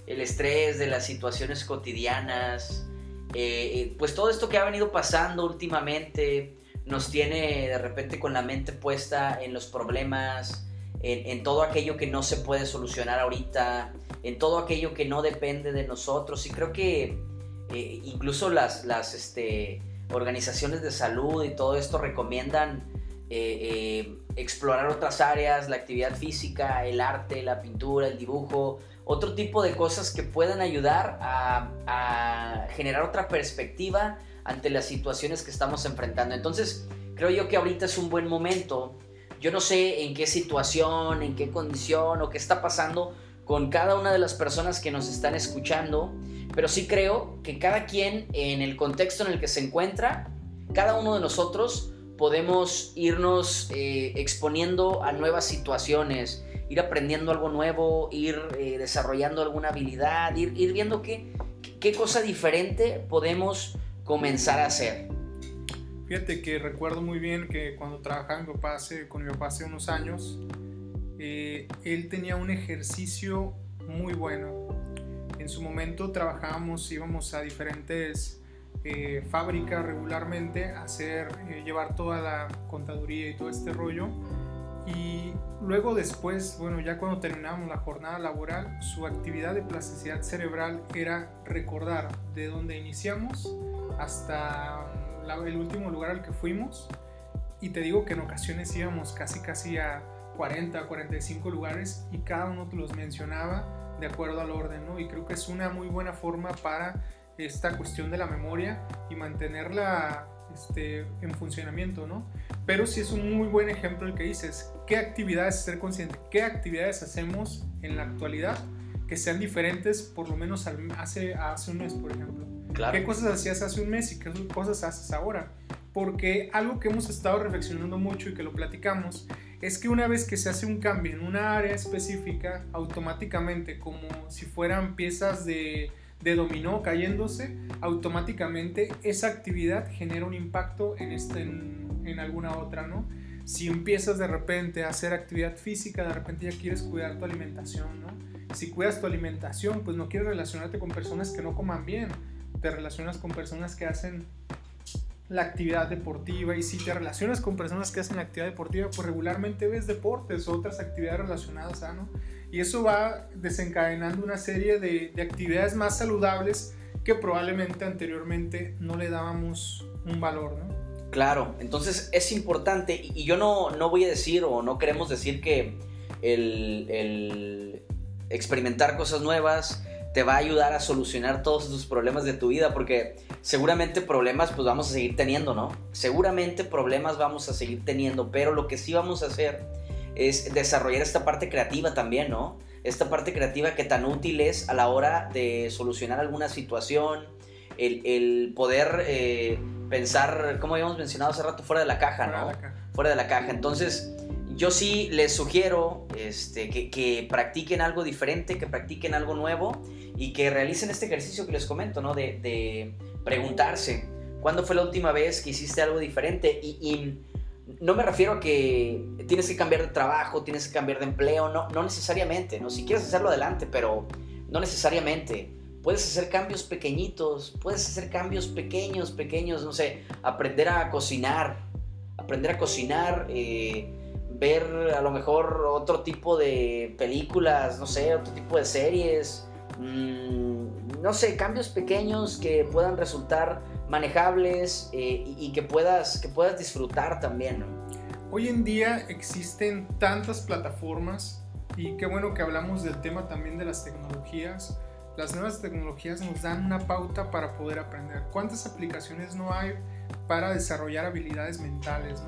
el estrés de las situaciones cotidianas, pues todo esto que ha venido pasando últimamente nos tiene de repente con la mente puesta en los problemas, en, todo aquello que no se puede solucionar ahorita, en todo aquello que no depende de nosotros. Y creo que eh, incluso las, las este, organizaciones de salud y todo esto recomiendan eh, eh, explorar otras áreas, la actividad física, el arte, la pintura, el dibujo, otro tipo de cosas que puedan ayudar a generar otra perspectiva ante las situaciones que estamos enfrentando. Entonces, creo yo que ahorita es un buen momento. Yo no sé en qué situación, en qué condición o qué está pasando con cada una de las personas que nos están escuchando, pero sí creo que cada quien en el contexto en el que se encuentra, cada uno de nosotros podemos irnos eh, exponiendo a nuevas situaciones, ir aprendiendo algo nuevo, ir eh, desarrollando alguna habilidad, ir, ir viendo qué, qué cosa diferente podemos comenzar a hacer.
Fíjate que recuerdo muy bien que cuando trabajaba con mi papá hace unos años, eh, él tenía un ejercicio muy bueno. En su momento trabajábamos, íbamos a diferentes eh, fábricas regularmente a hacer, eh, llevar toda la contaduría y todo este rollo. Y luego después, bueno, ya cuando terminamos la jornada laboral, su actividad de plasticidad cerebral era recordar de dónde iniciamos hasta el último lugar al que fuimos. Y te digo que en ocasiones íbamos casi casi a 40, 45 lugares y cada uno te los mencionaba de acuerdo al orden. Y creo que es una muy buena forma para esta cuestión de la memoria y mantenerla este, en funcionamiento, ¿no? Pero sí es un muy buen ejemplo el que dices, ¿qué actividades, ser consciente, qué actividades hacemos en la actualidad que sean diferentes por lo menos hace, hace un mes, por ejemplo? ¿Qué cosas hacías hace un mes y qué cosas haces ahora? Porque algo que hemos estado reflexionando mucho y que lo platicamos es que una vez que se hace un cambio en una área específica, automáticamente, como si fueran piezas de, dominó cayéndose, automáticamente esa actividad genera un impacto en, este, en, alguna otra, ¿no? Si empiezas de repente a hacer actividad física, de repente ya quieres cuidar tu alimentación, ¿no? Si cuidas tu alimentación, pues no quieres relacionarte con personas que no coman bien, te relacionas con personas que hacen la actividad deportiva y si te relacionas con personas que hacen la actividad deportiva, pues regularmente ves deportes o otras actividades relacionadas a, ¿no? Y eso va desencadenando una serie de, actividades más saludables que probablemente anteriormente no le dábamos un valor, ¿no?
Claro, entonces es importante y yo no, no voy a decir o no queremos decir que el, el experimentar cosas nuevas, te va a ayudar a solucionar todos tus problemas de tu vida, porque seguramente problemas pues vamos a seguir teniendo, ¿no? Seguramente problemas vamos a seguir teniendo, pero lo que sí vamos a hacer es desarrollar esta parte creativa también, ¿no? Esta parte creativa que tan útil es a la hora de solucionar alguna situación, el, poder eh, pensar, como habíamos mencionado hace rato, fuera de la caja, ¿no? Fuera de la caja. Entonces, yo sí les sugiero este, que, practiquen algo diferente, que practiquen algo nuevo y que realicen este ejercicio que les comento, ¿no? De, preguntarse, ¿cuándo fue la última vez que hiciste algo diferente? Y, no me refiero a que tienes que cambiar de trabajo, tienes que cambiar de empleo, no, no necesariamente, ¿no? Si quieres hacerlo adelante, pero no necesariamente. Puedes hacer cambios pequeñitos, puedes hacer cambios pequeños, pequeños, no sé, aprender a cocinar, aprender a cocinar, eh, ver a lo mejor otro tipo de películas, no sé, otro tipo de series, mm, no sé, cambios pequeños que puedan resultar manejables eh, y, que, puedas, que puedas disfrutar también.
Hoy en día existen tantas plataformas y qué bueno que hablamos del tema también de las tecnologías. Las nuevas tecnologías nos dan una pauta para poder aprender. ¿Cuántas aplicaciones no hay para desarrollar habilidades mentales.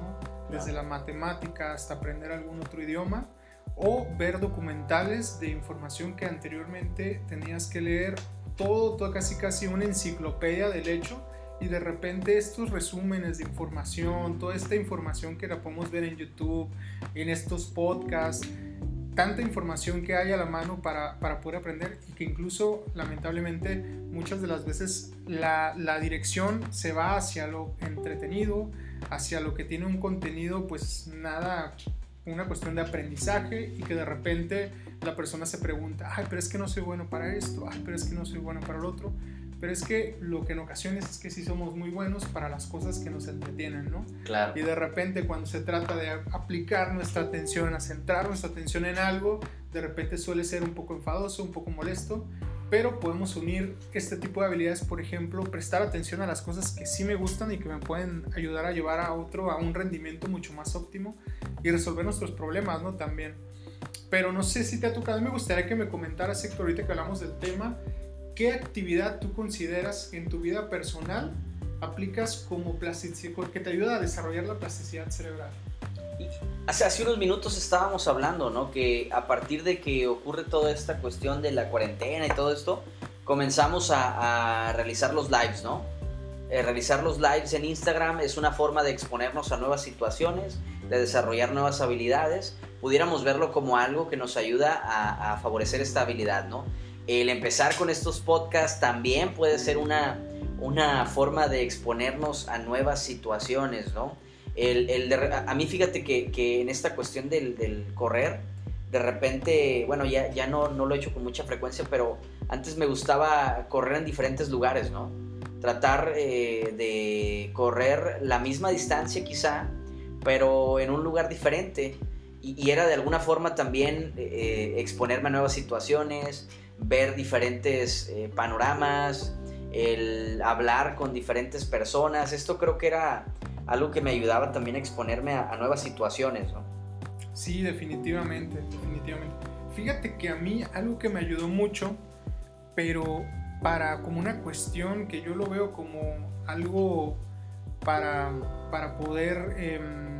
Desde la matemática hasta aprender algún otro idioma? o ver documentales de información que anteriormente tenías que leer todo, todo casi casi una enciclopedia del hecho y de repente estos resúmenes de información, toda esta información que la podemos ver en YouTube, en estos podcasts, tanta información que hay a la mano para, para poder aprender y que incluso lamentablemente muchas de las veces la, la, dirección se va hacia lo entretenido, hacia lo que tiene un contenido pues nada, una cuestión de aprendizaje y que de repente la persona se pregunta, ay, pero es que no soy bueno para esto, ay, pero es que no soy bueno para el otro pero es que lo que en ocasiones es que sí somos muy buenos para las cosas que nos entretienen, ¿no?
Claro.
Y de repente cuando se trata de aplicar nuestra atención, a centrar nuestra atención en algo, de repente suele ser un poco enfadoso, un poco molesto, pero podemos unir este tipo de habilidades, por ejemplo, prestar atención a las cosas que sí me gustan y que me pueden ayudar a llevar a otro a un rendimiento mucho más óptimo y resolver nuestros problemas, ¿no? También. Pero no sé si te ha tocado, me gustaría que me comentaras, Héctor, ahorita que hablamos del tema, ¿qué actividad tú consideras en tu vida personal aplicas como plasticidad, que te ayuda a desarrollar la plasticidad cerebral?
Hace, hace unos minutos estábamos hablando, ¿no? Que a partir de que ocurre toda esta cuestión de la cuarentena y todo esto, comenzamos a, realizar los lives, ¿no? Eh, realizar los lives en Instagram es una forma de exponernos a nuevas situaciones, de desarrollar nuevas habilidades. Pudiéramos verlo como algo que nos ayuda a, a favorecer esta habilidad, ¿no? El empezar con estos podcasts también puede ser una, una forma de exponernos a nuevas situaciones, ¿no? El, a mí fíjate que, en esta cuestión del, correr, de repente, bueno, ya, ya no, no lo he hecho con mucha frecuencia, pero antes me gustaba correr en diferentes lugares, ¿no? Tratar eh, de correr la misma distancia quizá, pero en un lugar diferente. Y, era de alguna forma también eh, exponerme a nuevas situaciones, ver diferentes eh, panoramas, el hablar con diferentes personas. Esto creo que era algo que me ayudaba también a exponerme a, nuevas situaciones. ¿no?
Sí, definitivamente, definitivamente. Fíjate que a mí algo que me ayudó mucho, pero para como una cuestión que yo lo veo como algo para, para poder, em,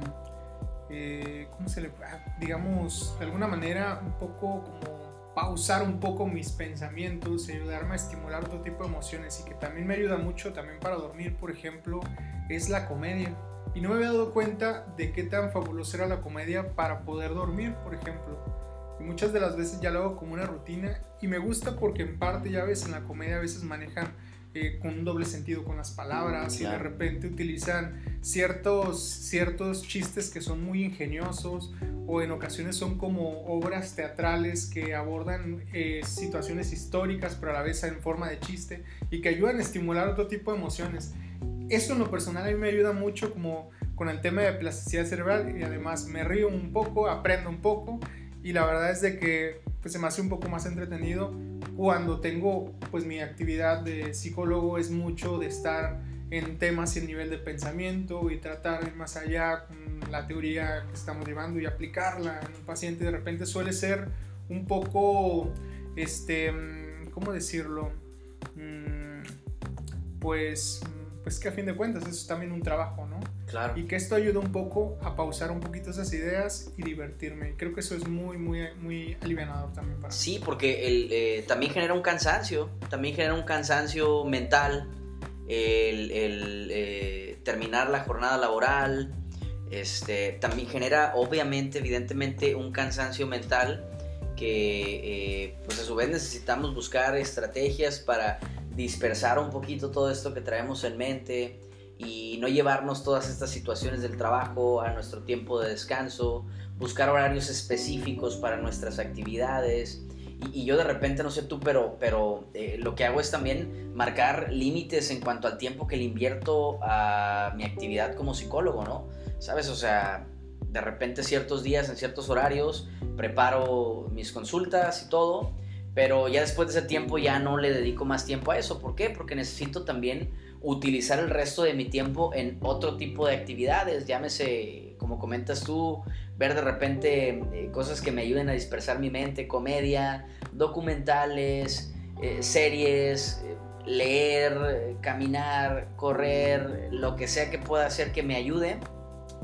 eh, ¿cómo se le ah, digamos, de alguna manera un poco como pausar un poco mis pensamientos y ayudarme a estimular otro tipo de emociones y que también me ayuda mucho también para dormir, por ejemplo, es la comedia. Y no me había dado cuenta de qué tan fabulosa era la comedia para poder dormir, por ejemplo. Y muchas de las veces ya lo hago como una rutina y me gusta porque en parte ya ves en la comedia a veces manejan eh, con un doble sentido con las palabras y de repente utilizan ciertos, ciertos chistes que son muy ingeniosos o en ocasiones son como obras teatrales que abordan eh, situaciones históricas pero a la vez en forma de chiste y que ayudan a estimular otro tipo de emociones. Eso en lo personal a mí me ayuda mucho como con el tema de plasticidad cerebral y además me río un poco, aprendo un poco y la verdad es de que pues se me hace un poco más entretenido cuando tengo pues mi actividad de psicólogo. Es mucho de estar en temas y el nivel de pensamiento y tratar de más allá con la teoría que estamos llevando y aplicarla en un paciente. De repente suele ser un poco este cómo decirlo mm, pues pues que a fin de cuentas eso es también un trabajo, ¿no?
Claro.
Y que esto ayuda un poco a pausar un poquito esas ideas y divertirme. Creo que eso es muy, muy, muy alivianador también para
Sí, porque el, eh, también genera un cansancio, también genera un cansancio mental el, el eh, terminar la jornada laboral, este, también genera obviamente, evidentemente, un cansancio mental que eh, pues a su vez necesitamos buscar estrategias para dispersar un poquito todo esto que traemos en mente y no llevarnos todas estas situaciones del trabajo a nuestro tiempo de descanso, buscar horarios específicos para nuestras actividades Y, yo de repente, no sé tú, pero, pero eh, lo que hago es también marcar límites en cuanto al tiempo que le invierto a mi actividad como psicólogo, ¿no? ¿Sabes? O sea, de repente ciertos días, en ciertos horarios, preparo mis consultas y todo, pero ya después de ese tiempo ya no le dedico más tiempo a eso. ¿Por qué? Porque necesito también utilizar el resto de mi tiempo en otro tipo de actividades, llámese, como comentas tú, ver de repente eh, cosas que me ayuden a dispersar mi mente, comedia, documentales, eh, series, eh, leer, caminar, correr, lo que sea que pueda hacer que me ayude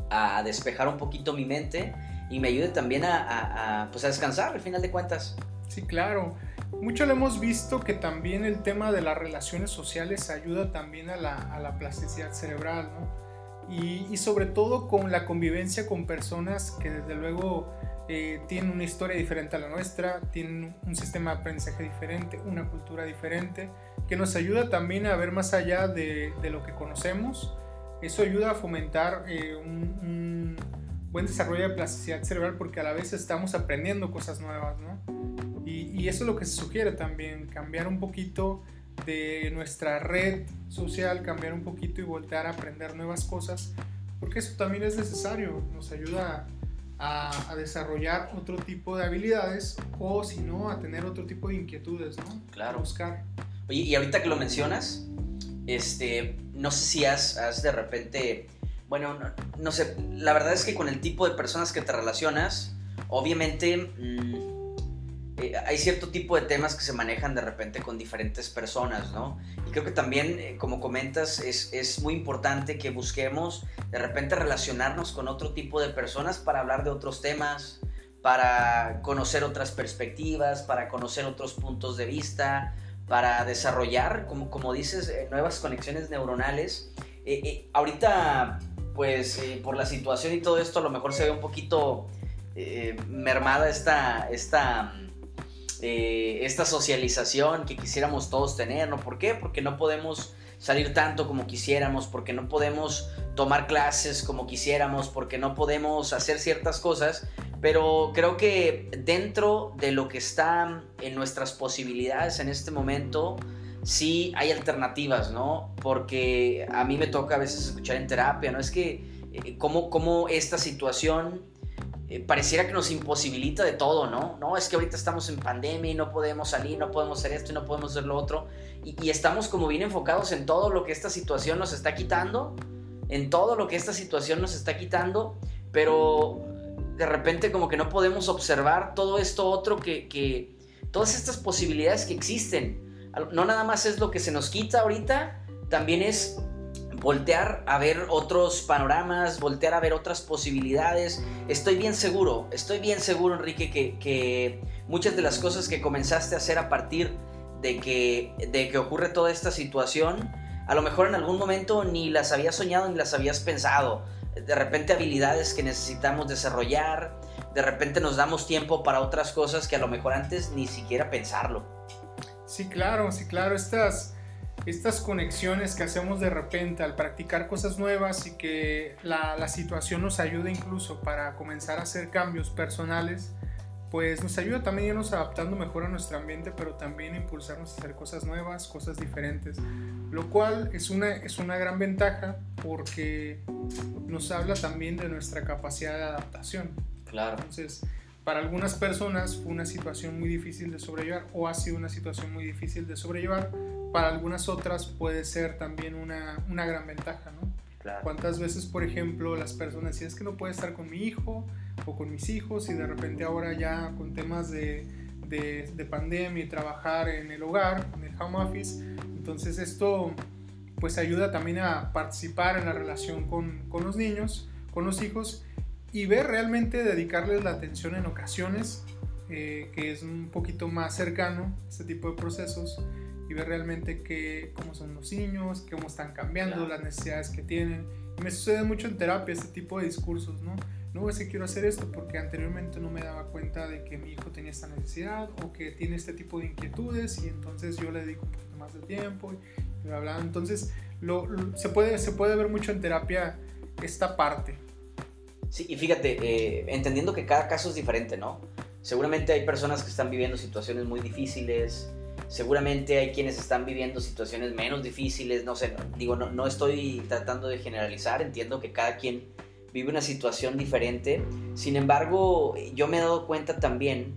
a despejar un poquito mi mente y me ayude también a, pues a descansar al final de cuentas.
Sí, claro. Mucho lo hemos visto que también el tema de las relaciones sociales ayuda también a la, plasticidad cerebral, ¿no? Y, sobre todo con la convivencia con personas que desde luego eh, tienen una historia diferente a la nuestra, tienen un sistema de aprendizaje diferente, una cultura diferente, que nos ayuda también a ver más allá de, lo que conocemos. Eso ayuda a fomentar eh, un, buen desarrollo de plasticidad cerebral porque a la vez estamos aprendiendo cosas nuevas, ¿no? Y, eso es lo que se sugiere también, cambiar un poquito de nuestra red social, cambiar un poquito y voltear a aprender nuevas cosas, porque eso también es necesario, nos ayuda a, desarrollar otro tipo de habilidades o si no, a tener otro tipo de inquietudes, ¿no?
Claro.
buscar.
Oye, y ahorita que lo mencionas, este, no sé si has, has de repente, bueno, no, sé, la verdad es que con el tipo de personas que te relacionas, obviamente... Mm, eh, hay cierto tipo de temas que se manejan de repente con diferentes personas, ¿no? Y creo que también, eh, como comentas, es, es, muy importante que busquemos de repente relacionarnos con otro tipo de personas para hablar de otros temas, para conocer otras perspectivas, para conocer otros puntos de vista, para desarrollar, como, como dices, eh, nuevas conexiones neuronales. ahorita, pues, por la situación y todo esto, a lo mejor se ve un poquito mermada esta... esta eh, esta socialización que quisiéramos todos tener, ¿no? ¿Por qué? Porque no podemos salir tanto como quisiéramos, porque no podemos tomar clases como quisiéramos, porque no podemos hacer ciertas cosas, pero creo que dentro de lo que está en nuestras posibilidades en este momento, sí hay alternativas, ¿no? Porque a mí me toca a veces escuchar en terapia, ¿no? Es que eh, cómo, cómo esta situación eh, pareciera que nos imposibilita de todo, ¿no? No, es que ahorita estamos en pandemia y no podemos salir, no podemos hacer esto y no podemos hacer lo otro. Y, estamos como bien enfocados en todo lo que esta situación nos está quitando, en todo lo que esta situación nos está quitando, pero de repente como que no podemos observar todo esto otro que, que todas estas posibilidades que existen. No nada más es lo que se nos quita ahorita, también es voltear a ver otros panoramas, voltear a ver otras posibilidades. Estoy bien seguro, estoy bien seguro, Enrique, que, muchas de las cosas que comenzaste a hacer a partir de que, de que ocurre toda esta situación, a lo mejor en algún momento ni las habías soñado ni las habías pensado. De repente habilidades que necesitamos desarrollar, de repente nos damos tiempo para otras cosas que a lo mejor antes ni siquiera pensarlo.
Sí, claro, sí, claro, estas estas conexiones que hacemos de repente al practicar cosas nuevas y que la, situación nos ayuda incluso para comenzar a hacer cambios personales, pues nos ayuda también a irnos adaptando mejor a nuestro ambiente, pero también a impulsarnos a hacer cosas nuevas, cosas diferentes, lo cual es una, es una gran ventaja porque nos habla también de nuestra capacidad de adaptación.
Claro.
Entonces, para algunas personas fue una situación muy difícil de sobrellevar o ha sido una situación muy difícil de sobrellevar, para algunas otras puede ser también una, una gran ventaja, ¿no? ¿Cuántas veces, por ejemplo, las personas decían es que no puedo estar con mi hijo o con mis hijos y de repente ahora ya con temas de, de, de pandemia y trabajar en el hogar, en el home office, entonces esto pues ayuda también a participar en la relación con, con los niños, con los hijos y ver realmente dedicarles la atención en ocasiones, eh, que es un poquito más cercano a este tipo de procesos y ver realmente que, cómo son los niños, cómo están cambiando, las necesidades que tienen. Y me sucede mucho en terapia este tipo de discursos, ¿no? No es que quiero hacer esto porque anteriormente no me daba cuenta de que mi hijo tenía esta necesidad o que tiene este tipo de inquietudes y entonces yo le dedico un poquito más de tiempo y bla, bla. Entonces lo, se, puede, se puede ver mucho en terapia esta parte.
Sí, y fíjate, eh, entendiendo que cada caso es diferente, ¿no? seguramente hay personas que están viviendo situaciones muy difíciles, seguramente hay quienes están viviendo situaciones menos difíciles, no sé, digo, no, estoy tratando de generalizar, entiendo que cada quien vive una situación diferente, sin embargo, yo me he dado cuenta también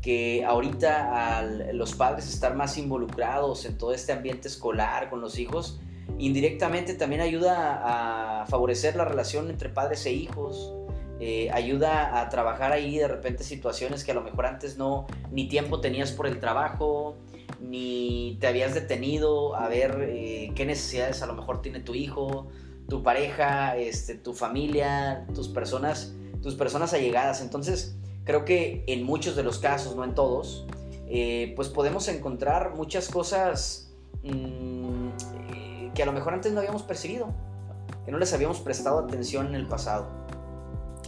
que ahorita los padres estar más involucrados en todo este ambiente escolar con los hijos, indirectamente también ayuda a favorecer la relación entre padres e hijos, eh, ayuda a trabajar ahí de repente situaciones que a lo mejor antes no, ni tiempo tenías por el trabajo, ni te habías detenido a ver eh, qué necesidades a lo mejor tiene tu hijo, tu pareja, este, tu familia, tus personas, tus personas allegadas. Entonces, creo que en muchos de los casos, no en todos, eh, pues podemos encontrar muchas cosas mm, eh, que a lo mejor antes no habíamos percibido, que no les habíamos prestado atención en el pasado.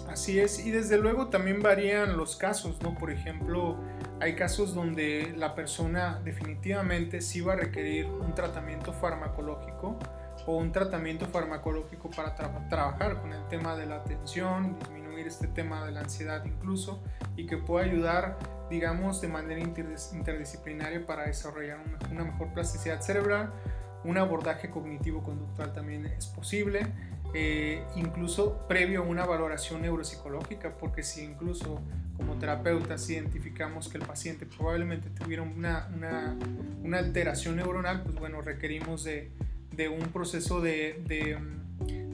Así es, y desde luego también varían los casos, ¿no? Por ejemplo, hay casos donde la persona definitivamente sí va a requerir un tratamiento farmacológico o un tratamiento farmacológico para trabajar con el tema de la atención, disminuir este tema de la ansiedad incluso, y que pueda ayudar, digamos, de manera interdisciplinaria para desarrollar una mejor plasticidad cerebral. Un abordaje cognitivo-conductual también es posible eh, incluso previo a una valoración neuropsicológica, porque si incluso como terapeutas identificamos que el paciente probablemente tuviera una, una, alteración neuronal, pues bueno, requerimos de, de un proceso de, de,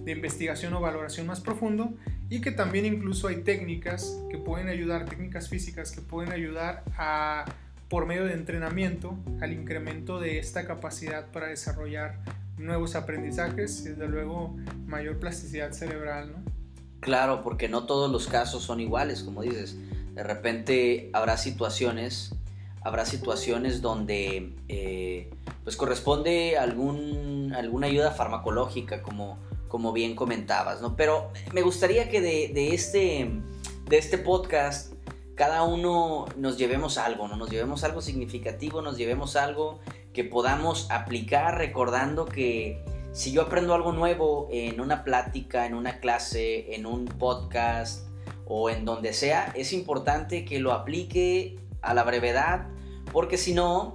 de, investigación o valoración más profundo y que también incluso hay técnicas que pueden ayudar, técnicas físicas que pueden ayudar a, por medio de entrenamiento al incremento de esta capacidad para desarrollar nuevos aprendizajes y desde luego mayor plasticidad cerebral, ¿no?
Claro, porque no todos los casos son iguales, como dices. De repente habrá situaciones, habrá situaciones donde eh, pues corresponde algún, alguna ayuda farmacológica, como, como bien comentabas, ¿no? Pero me gustaría que de, de, este, de este podcast cada uno nos llevemos algo, ¿no? Nos llevemos algo significativo, nos llevemos algo que podamos aplicar recordando que si yo aprendo algo nuevo en una plática, en una clase, en un podcast o en donde sea, es importante que lo aplique a la brevedad porque si no,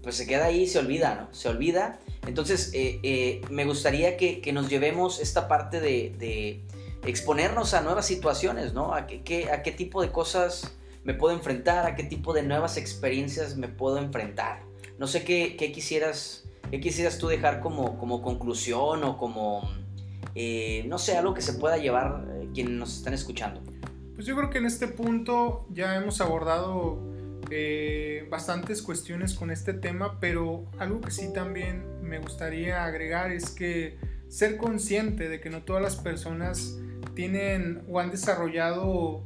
pues se queda ahí y se olvida, ¿no? Se olvida. Entonces, eh, eh, me gustaría que, nos llevemos esta parte de, exponernos a nuevas situaciones, ¿no? A qué, a qué tipo de cosas me puedo enfrentar, a qué tipo de nuevas experiencias me puedo enfrentar. No sé qué, quisieras, qué quisieras tú dejar como, como conclusión o como, eh, no sé, algo que se pueda llevar eh, quienes nos están escuchando.
Pues yo creo que en este punto ya hemos abordado eh, bastantes cuestiones con este tema, pero algo que sí también me gustaría agregar es que ser consciente de que no todas las personas tienen o han desarrollado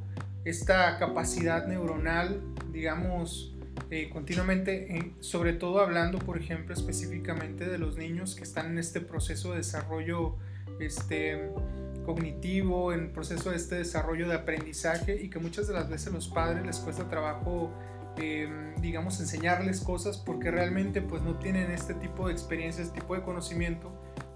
esta capacidad neuronal, digamos, eh, continuamente, eh, sobre todo hablando, por ejemplo, específicamente de los niños que están en este proceso de desarrollo este, cognitivo, en el proceso de este desarrollo de aprendizaje y que muchas de las veces los padres les cuesta trabajo, em, digamos, enseñarles cosas porque realmente pues no tienen este tipo de experiencia, este tipo de conocimiento,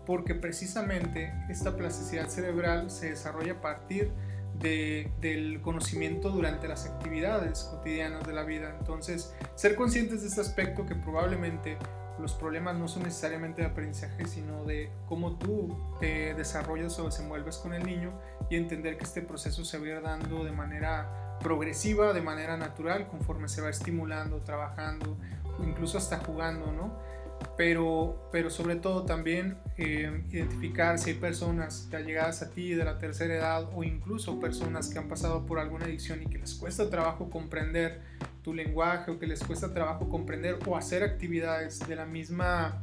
porque precisamente esta plasticidad cerebral se desarrolla a partir del conocimiento durante las actividades cotidianas de la vida. Entonces, ser conscientes de este aspecto que probablemente los problemas no son necesariamente de aprendizaje, sino de cómo tú te desarrollas o desenvuelves con el niño y entender que este proceso se va dando de manera progresiva, de manera natural, conforme se va estimulando, trabajando, incluso hasta jugando, ¿no? Pero, pero sobre todo también eh, identificar si hay personas ya llegadas a ti de la tercera edad o incluso personas que han pasado por alguna adicción y que les cuesta trabajo comprender tu lenguaje o que les cuesta trabajo comprender o hacer actividades de la misma,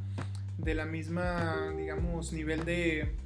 de la misma digamos, nivel de,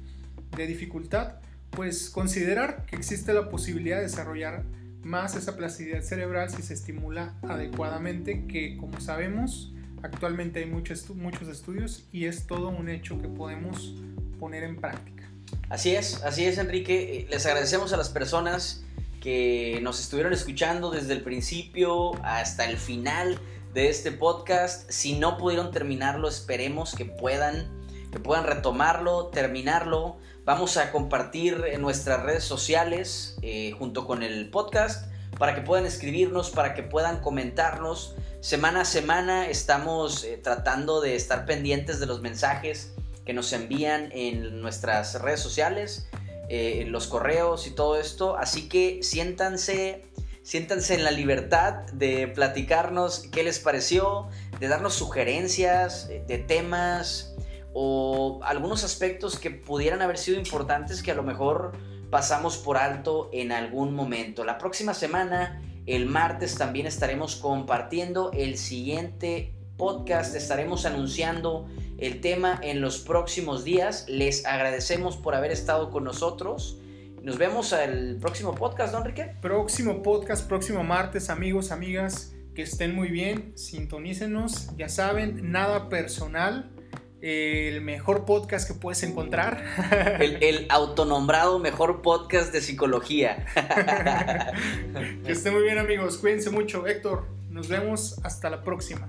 de dificultad, pues considerar que existe la posibilidad de desarrollar más esa plasticidad cerebral si se estimula adecuadamente, que como sabemos, Actualmente hay muchos, muchos estudios y es todo un hecho que podemos poner en práctica.
Así es, así es Enrique. Eh, les agradecemos a las personas que nos estuvieron escuchando desde el principio hasta el final de este podcast. Si no pudieron terminarlo, esperemos que puedan, que puedan retomarlo, terminarlo. Vamos a compartir en nuestras redes sociales, eh, junto con el podcast, para que puedan escribirnos, para que puedan comentarnos. Semana a semana estamos eh, tratando de estar pendientes de los mensajes que nos envían en nuestras redes sociales, eh, en los correos y todo esto. Así que siéntanse, siéntanse en la libertad de platicarnos qué les pareció, de darnos sugerencias eh, de temas o algunos aspectos que pudieran haber sido importantes que a lo mejor pasamos por alto en algún momento. La próxima semana, el martes, también estaremos compartiendo el siguiente podcast, estaremos anunciando el tema en los próximos días. Les agradecemos por haber estado con nosotros. Nos vemos al próximo podcast, ¿no, Enrique?
Próximo podcast, próximo martes, amigos, amigas, que estén muy bien, sintonícenos, ya saben, nada personal, el mejor podcast que puedes encontrar. *laughs*
El, el autonombrado mejor podcast de psicología. *laughs*
que estén muy bien amigos, cuídense mucho, Héctor, nos vemos hasta la próxima.